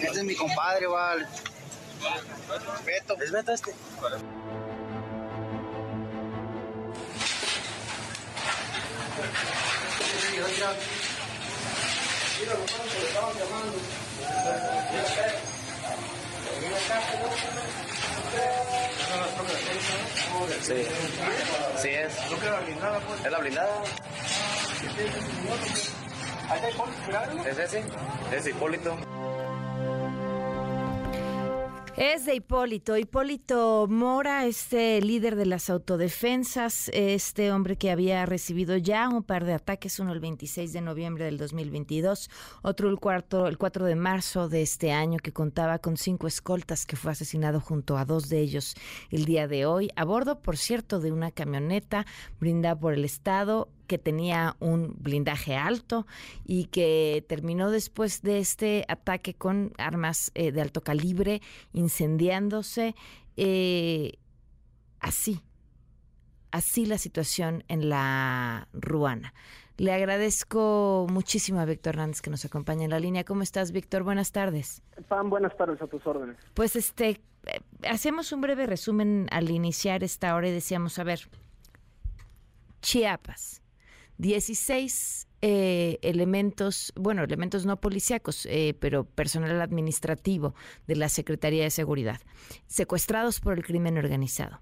Este es mi compadre, vale. Beto. ¿Es Beto este? Sí, sí es. ¿Es la blindada? ¿Es ese? Es Hipólito. Es de Hipólito, Hipólito Mora, este líder de las autodefensas, este hombre que había recibido ya un par de ataques, uno el 26 de noviembre del 2022, otro el, cuarto, el 4 de marzo de este año, que contaba con cinco escoltas, que fue asesinado junto a dos de ellos el día de hoy, a bordo, por cierto, de una camioneta brindada por el Estado que tenía un blindaje alto y que terminó después de este ataque con armas eh, de alto calibre incendiándose. Eh, así, así la situación en la Ruana. Le agradezco muchísimo a Víctor Hernández que nos acompaña en la línea. ¿Cómo estás, Víctor? Buenas tardes. Pam, buenas tardes a tus órdenes. Pues este, eh, hacemos un breve resumen al iniciar esta hora y decíamos, a ver, Chiapas, 16 eh, elementos, bueno, elementos no policíacos, eh, pero personal administrativo de la Secretaría de Seguridad, secuestrados por el crimen organizado.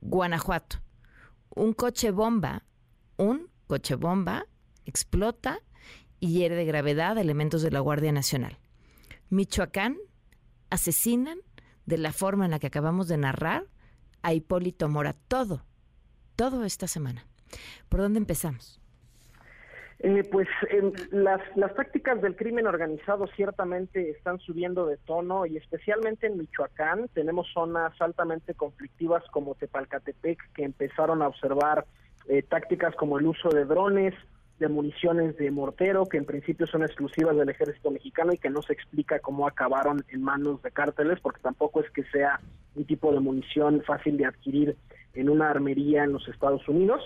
Guanajuato, un coche bomba, un coche bomba explota y hiere de gravedad elementos de la Guardia Nacional. Michoacán, asesinan de la forma en la que acabamos de narrar a Hipólito Mora. Todo, todo esta semana. ¿Por dónde empezamos? Eh, pues las, las prácticas del crimen organizado ciertamente están subiendo de tono y especialmente en Michoacán tenemos zonas altamente conflictivas como Tepalcatepec que empezaron a observar eh, tácticas como el uso de drones, de municiones de mortero que en principio son exclusivas del ejército mexicano y que no se explica cómo acabaron en manos de cárteles porque tampoco es que sea un tipo de munición fácil de adquirir en una armería en los Estados Unidos.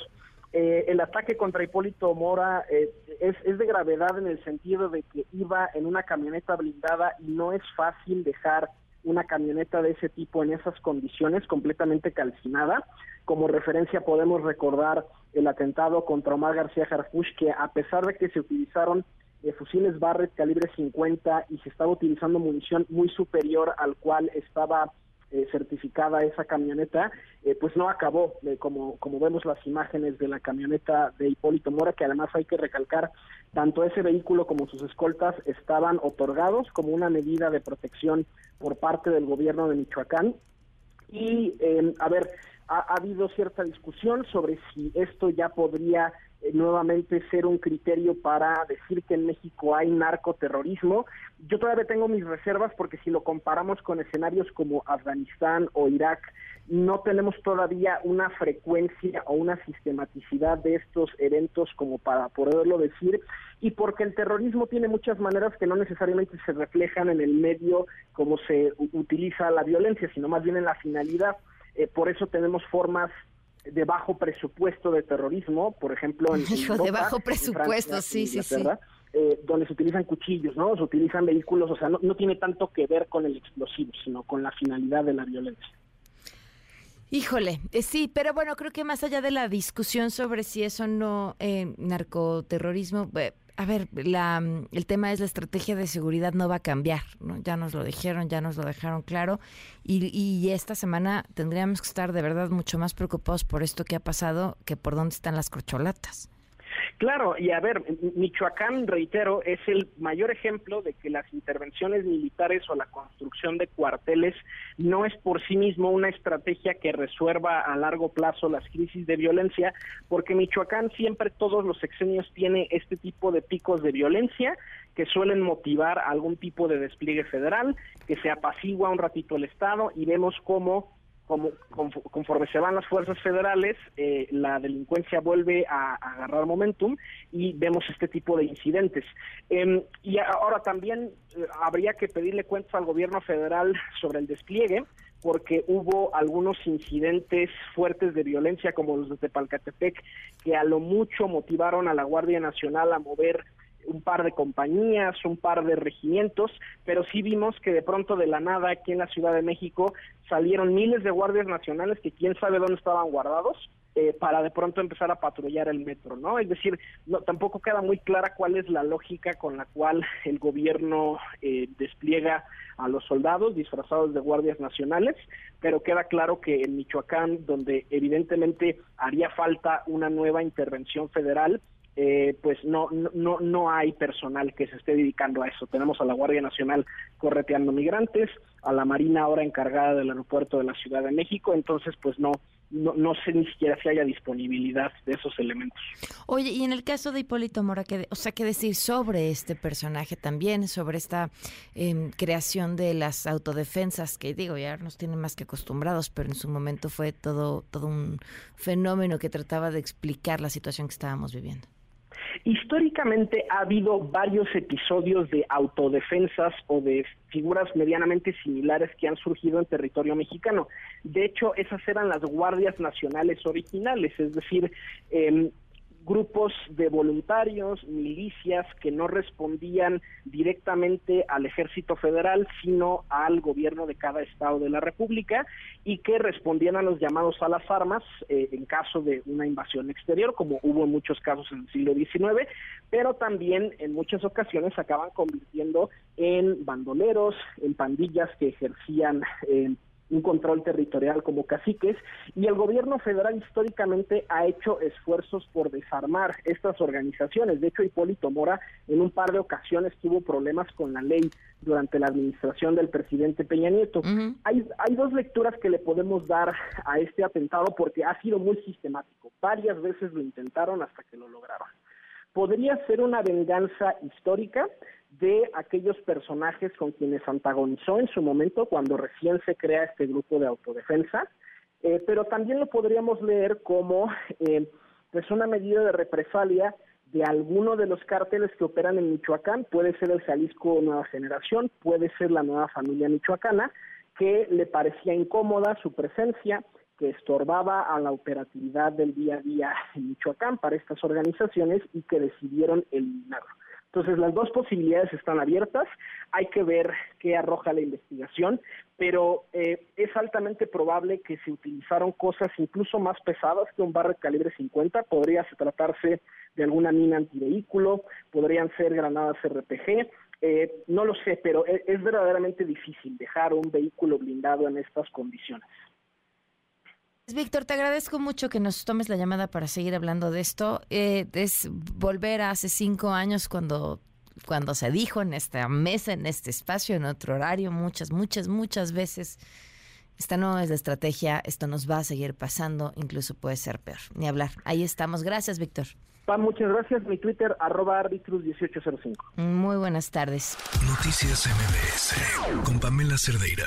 Eh, el ataque contra Hipólito Mora eh, es, es, de gravedad en el sentido de que iba en una camioneta blindada y no es fácil dejar una camioneta de ese tipo en esas condiciones completamente calcinada. Como referencia podemos recordar el atentado contra Omar García Harfuch, que a pesar de que se utilizaron eh, fusiles Barrett calibre 50 y se estaba utilizando munición muy superior al cual estaba eh, certificada esa camioneta, eh, pues no acabó, eh, como, como vemos las imágenes de la camioneta de Hipólito Mora, que además hay que recalcar, tanto ese vehículo como sus escoltas estaban otorgados como una medida de protección por parte del gobierno de Michoacán. Y, a ver, ha habido cierta discusión sobre si esto ya podría nuevamente ser un criterio para decir que en México hay narcoterrorismo. Yo todavía tengo mis reservas porque si lo comparamos con escenarios como Afganistán o Irak, no tenemos todavía una frecuencia o una sistematicidad de estos eventos como para poderlo decir y porque el terrorismo tiene muchas maneras que no necesariamente se reflejan en el medio como se utiliza la violencia, sino más bien en la finalidad. Eh, por eso tenemos formas de bajo presupuesto de terrorismo, por ejemplo, en, Hijo, de bajo presupuesto, sí, sí, sí. Eh, donde se utilizan cuchillos, ¿no? Se utilizan vehículos, o sea, no, no tiene tanto que ver con el explosivo, sino con la finalidad de la violencia. Híjole, eh, sí, pero bueno, creo que más allá de la discusión sobre si es o no eh, narcoterrorismo, eh, a ver, la, el tema es la estrategia de seguridad no va a cambiar, ¿no? Ya nos lo dijeron, ya nos lo dejaron claro y, y esta semana tendríamos que estar de verdad mucho más preocupados por esto que ha pasado que por dónde están las corcholatas. Claro, y a ver, Michoacán, reitero, es el mayor ejemplo de que las intervenciones militares o la construcción de cuarteles no es por sí mismo una estrategia que resuelva a largo plazo las crisis de violencia, porque Michoacán siempre todos los sexenios tiene este tipo de picos de violencia que suelen motivar algún tipo de despliegue federal, que se apacigua un ratito el Estado y vemos cómo como, conforme se van las fuerzas federales, eh, la delincuencia vuelve a, agarrar momentum y vemos este tipo de incidentes. Em, y ahora también eh, habría que pedirle cuentas al gobierno federal sobre el despliegue porque hubo algunos incidentes fuertes de violencia como los de Tepalcatepec que a lo mucho motivaron a la Guardia Nacional a mover un par de compañías, un par de regimientos, pero sí vimos que de pronto de la nada aquí en la Ciudad de México salieron miles de guardias nacionales que quién sabe dónde estaban guardados eh, para de pronto empezar a patrullar el metro, ¿no? Es decir, no, tampoco queda muy clara cuál es la lógica con la cual el gobierno eh, despliega a los soldados disfrazados de guardias nacionales, pero queda claro que en Michoacán, donde evidentemente haría falta una nueva intervención federal, eh, pues no, no, no hay personal que se esté dedicando a eso. Tenemos a la Guardia Nacional correteando migrantes, a la Marina ahora encargada del aeropuerto de la Ciudad de México, entonces pues no, no, no sé ni siquiera si haya disponibilidad de esos elementos. Oye, y en el caso de Hipólito Mora, ¿qué, o sea, ¿qué decir sobre este personaje también, sobre esta em, creación de las autodefensas, que digo, ya nos tienen más que acostumbrados, pero en su momento fue todo, todo un fenómeno que trataba de explicar la situación que estábamos viviendo? Históricamente ha habido varios episodios de autodefensas o de figuras medianamente similares que han surgido en territorio mexicano. De hecho, esas eran las guardias nacionales originales, es decir, eh, grupos de voluntarios, milicias que no respondían directamente al ejército federal, sino al gobierno de cada estado de la República y que respondían a los llamados a las armas eh, en caso de una invasión exterior, como hubo en muchos casos en el siglo XIX, pero también en muchas ocasiones acaban convirtiendo en bandoleros, en pandillas que ejercían eh, un control territorial como caciques y el gobierno federal históricamente ha hecho esfuerzos por desarmar estas organizaciones. De hecho, Hipólito Mora en un par de ocasiones tuvo problemas con la ley durante la administración del presidente Peña Nieto. hay, hay dos lecturas que le podemos dar a este atentado porque ha sido muy sistemático. Varias veces lo intentaron hasta que lo lograron. Podría ser una venganza histórica, de aquellos personajes con quienes antagonizó en su momento cuando recién se crea este grupo de autodefensa, eh, pero también lo podríamos leer como eh, pues una medida de represalia de alguno de los cárteles que operan en Michoacán, puede ser el Jalisco Nueva Generación, puede ser la nueva familia michoacana, que le parecía incómoda su presencia, que estorbaba a la operatividad del día a día en Michoacán para estas organizaciones y que decidieron eliminarlo. Entonces, las dos posibilidades están abiertas, hay que ver qué arroja la investigación, pero eh, es altamente probable que se utilizaron cosas incluso más pesadas que un barro de calibre 50, podría tratarse de alguna mina antivehículo, podrían ser granadas RPG, eh, no lo sé, pero es, es verdaderamente difícil dejar un vehículo blindado en estas condiciones. Víctor, te agradezco mucho que nos tomes la llamada para seguir hablando de esto. Eh, es volver a hace cinco años cuando, cuando se dijo en esta mesa, en este espacio, en otro horario, muchas, muchas, muchas veces. Esta no es la estrategia, esto nos va a seguir pasando, incluso puede ser peor. Ni hablar. Ahí estamos. Gracias, Víctor. muchas gracias. Mi Twitter, arroba arbitrus1805. Muy buenas tardes. Noticias MBS con Pamela Cerdeira.